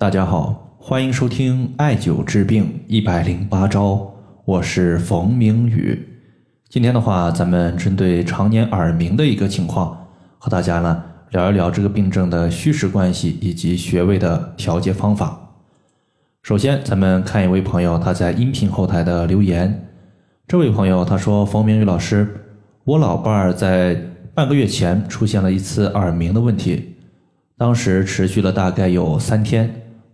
大家好，欢迎收听艾灸治病一百零八招，我是冯明宇。今天的话，咱们针对常年耳鸣的一个情况，和大家呢聊一聊这个病症的虚实关系以及穴位的调节方法。首先，咱们看一位朋友他在音频后台的留言。这位朋友他说：“冯明宇老师，我老伴儿在半个月前出现了一次耳鸣的问题，当时持续了大概有三天。”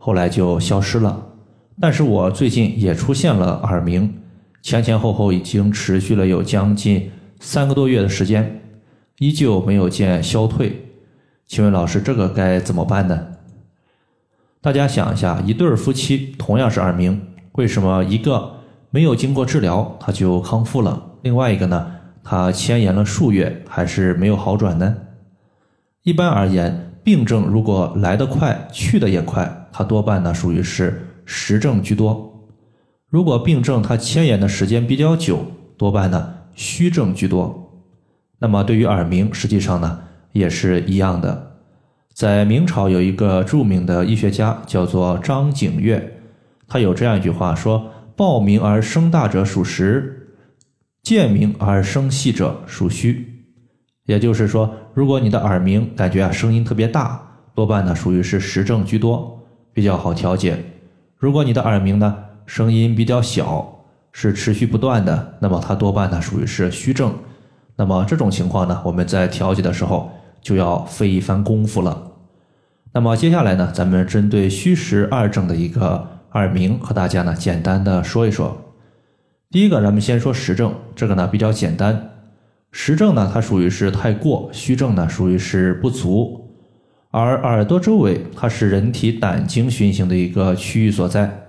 后来就消失了，但是我最近也出现了耳鸣，前前后后已经持续了有将近三个多月的时间，依旧没有见消退。请问老师，这个该怎么办呢？大家想一下，一对夫妻同样是耳鸣，为什么一个没有经过治疗他就康复了，另外一个呢，他牵延了数月还是没有好转呢？一般而言，病症如果来得快，去得也快。它多半呢属于是实症居多，如果病症它牵延的时间比较久，多半呢虚症居多。那么对于耳鸣，实际上呢也是一样的。在明朝有一个著名的医学家叫做张景岳，他有这样一句话说：“暴鸣而声大者属实，渐鸣而声细者属虚。”也就是说，如果你的耳鸣感觉啊声音特别大，多半呢属于是实症居多。比较好调节。如果你的耳鸣呢声音比较小，是持续不断的，那么它多半呢属于是虚症。那么这种情况呢，我们在调节的时候就要费一番功夫了。那么接下来呢，咱们针对虚实二症的一个耳鸣，和大家呢简单的说一说。第一个，咱们先说实症，这个呢比较简单。实症呢，它属于是太过，虚症呢属于是不足。而耳朵周围，它是人体胆经循行的一个区域所在。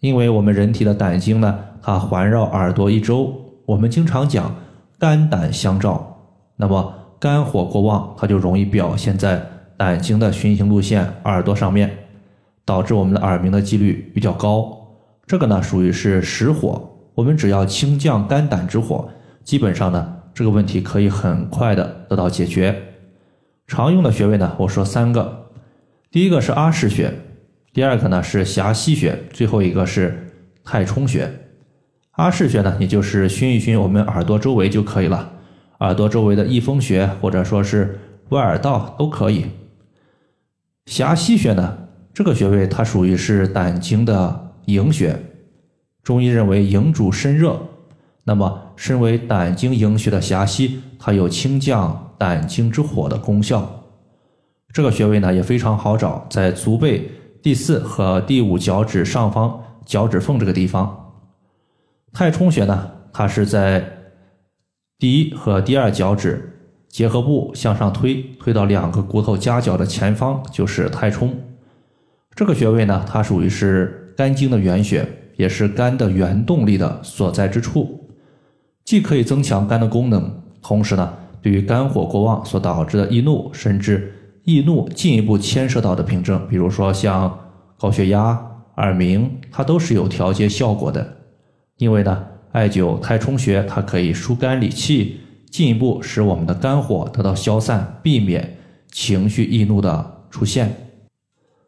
因为我们人体的胆经呢，它环绕耳朵一周。我们经常讲肝胆相照，那么肝火过旺，它就容易表现在胆经的循行路线耳朵上面，导致我们的耳鸣的几率比较高。这个呢，属于是实火。我们只要清降肝胆之火，基本上呢，这个问题可以很快的得到解决。常用的穴位呢，我说三个，第一个是阿是穴，第二个呢是狭溪穴，最后一个是太冲穴。阿是穴呢，也就是熏一熏我们耳朵周围就可以了，耳朵周围的翳风穴或者说是外耳道都可以。狭溪穴呢，这个穴位它属于是胆经的营穴，中医认为营主身热，那么身为胆经营穴的狭溪，它有清降。胆经之火的功效，这个穴位呢也非常好找，在足背第四和第五脚趾上方脚趾缝这个地方。太冲穴呢，它是在第一和第二脚趾结合部向上推，推到两个骨头夹角的前方就是太冲。这个穴位呢，它属于是肝经的原穴，也是肝的原动力的所在之处，既可以增强肝的功能，同时呢。对于肝火过旺所导致的易怒，甚至易怒进一步牵涉到的病症，比如说像高血压、耳鸣，它都是有调节效果的。因为呢，艾灸太冲穴，它可以疏肝理气，进一步使我们的肝火得到消散，避免情绪易怒的出现。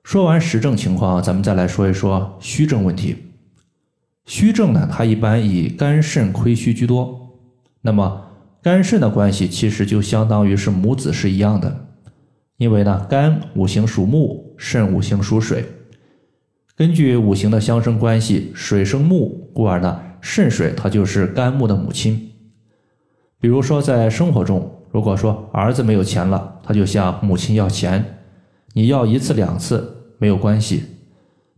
说完实症情况，咱们再来说一说虚症问题。虚症呢，它一般以肝肾亏虚居多。那么肝肾的关系其实就相当于是母子是一样的，因为呢，肝五行属木，肾五行属水。根据五行的相生关系，水生木，故而呢，肾水它就是肝木的母亲。比如说在生活中，如果说儿子没有钱了，他就向母亲要钱，你要一次两次没有关系。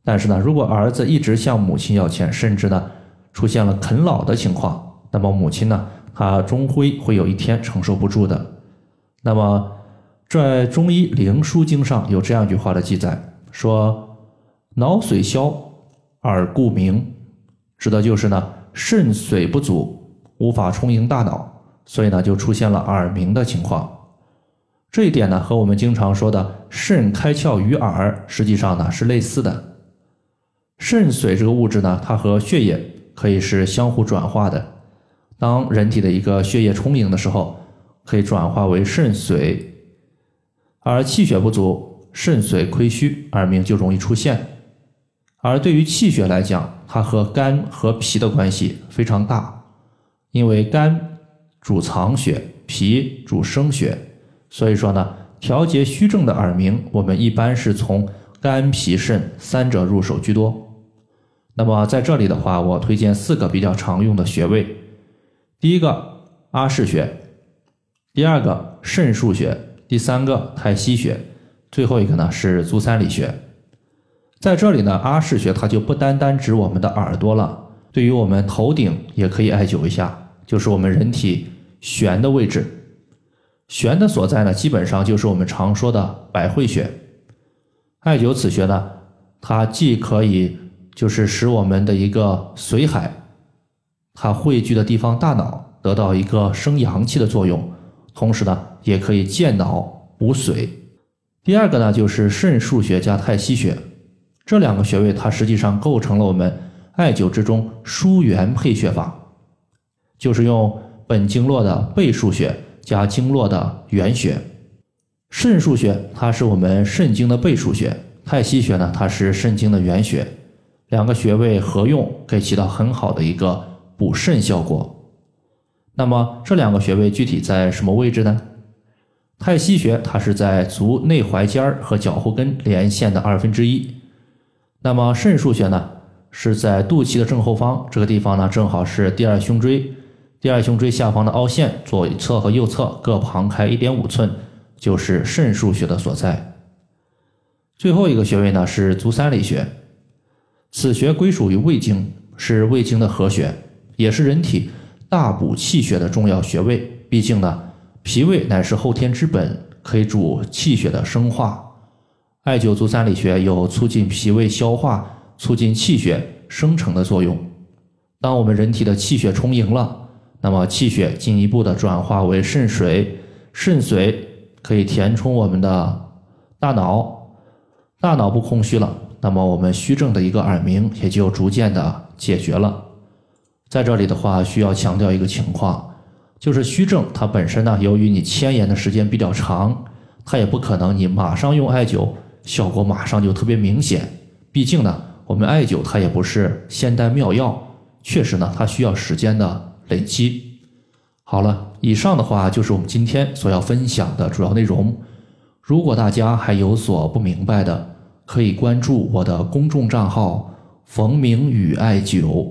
但是呢，如果儿子一直向母亲要钱，甚至呢出现了啃老的情况，那么母亲呢？他终归会有一天承受不住的。那么，在中医灵枢经上有这样一句话的记载，说“脑髓消，耳故鸣”，指的就是呢肾水不足，无法充盈大脑，所以呢就出现了耳鸣的情况。这一点呢和我们经常说的“肾开窍于耳”实际上呢是类似的。肾水这个物质呢，它和血液可以是相互转化的。当人体的一个血液充盈的时候，可以转化为肾水；而气血不足，肾髓亏虚，耳鸣就容易出现。而对于气血来讲，它和肝和脾的关系非常大，因为肝主藏血，脾主生血，所以说呢，调节虚症的耳鸣，我们一般是从肝、脾、肾三者入手居多。那么在这里的话，我推荐四个比较常用的穴位，第一个阿是穴，第二个肾腧穴，第三个太溪穴，最后一个呢是足三里穴。在这里呢，阿是穴它就不单单指我们的耳朵了，对于我们头顶也可以艾灸一下，就是我们人体悬的位置。悬的所在呢，基本上就是我们常说的百会穴。艾灸此穴呢，它既可以就是使我们的一个髓海，它汇聚的地方大脑得到一个生阳气的作用，同时呢，也可以健脑补髓。第二个呢，就是肾腧穴加太溪穴。这两个穴位，它实际上构成了我们艾灸之中疏元配穴法，就是用本经络的背腧穴加经络的原穴。肾腧穴它是我们肾经的背腧穴，太溪穴呢，它是肾经的原穴。两个穴位合用，可以起到很好的一个补肾效果。那么这两个穴位具体在什么位置呢？太溪穴它是在足内踝尖儿和脚后跟连线的二分之一。那么肾腧穴呢，是在肚脐的正后方，这个地方呢正好是第二胸椎，第二胸椎下方的凹陷，左侧和右侧各旁开一点五寸，就是肾腧穴的所在。最后一个穴位呢是足三里穴，此穴归属于胃经，是胃经的合穴，也是人体大补气血的重要穴位。毕竟呢，脾胃乃是后天之本，可以主气血的生化。艾灸足三里穴有促进脾胃消化、促进气血生成的作用。当我们人体的气血充盈了，那么气血进一步的转化为肾水，肾水可以填充我们的大脑，大脑不空虚了，那么我们虚症的一个耳鸣也就逐渐的解决了。在这里的话，需要强调一个情况，就是虚症它本身呢，由于你牵延的时间比较长，它也不可能你马上用艾灸。效果马上就特别明显，毕竟呢，我们艾灸它也不是仙丹妙药，确实呢，它需要时间的累积。好了，以上的话就是我们今天所要分享的主要内容。如果大家还有所不明白的，可以关注我的公众账号“冯明宇艾灸”，